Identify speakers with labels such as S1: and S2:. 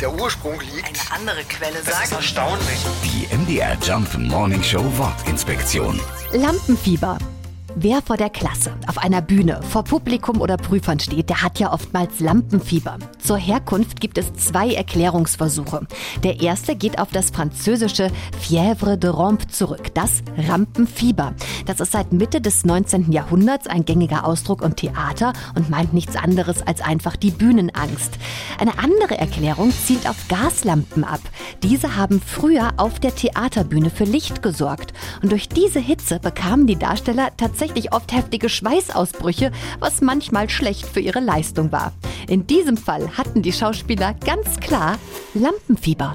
S1: der Ursprung liegt.
S2: Eine andere Quelle
S1: Das ist
S2: sagt,
S1: erstaunlich.
S3: Die MDR Jump Morning Show Wortinspektion.
S4: Lampenfieber. Wer vor der Klasse, auf einer Bühne, vor Publikum oder Prüfern steht, der hat ja oftmals Lampenfieber. Zur Herkunft gibt es zwei Erklärungsversuche. Der erste geht auf das französische Fièvre de Rampe zurück, das Rampenfieber. Das ist seit Mitte des 19. Jahrhunderts ein gängiger Ausdruck im Theater und meint nichts anderes als einfach die Bühnenangst. Eine andere Erklärung zielt auf Gaslampen ab. Diese haben früher auf der Theaterbühne für Licht gesorgt. Und durch diese Hitze bekamen die Darsteller tatsächlich oft heftige Schweißausbrüche, was manchmal schlecht für ihre Leistung war. In diesem Fall hatten die Schauspieler ganz klar Lampenfieber.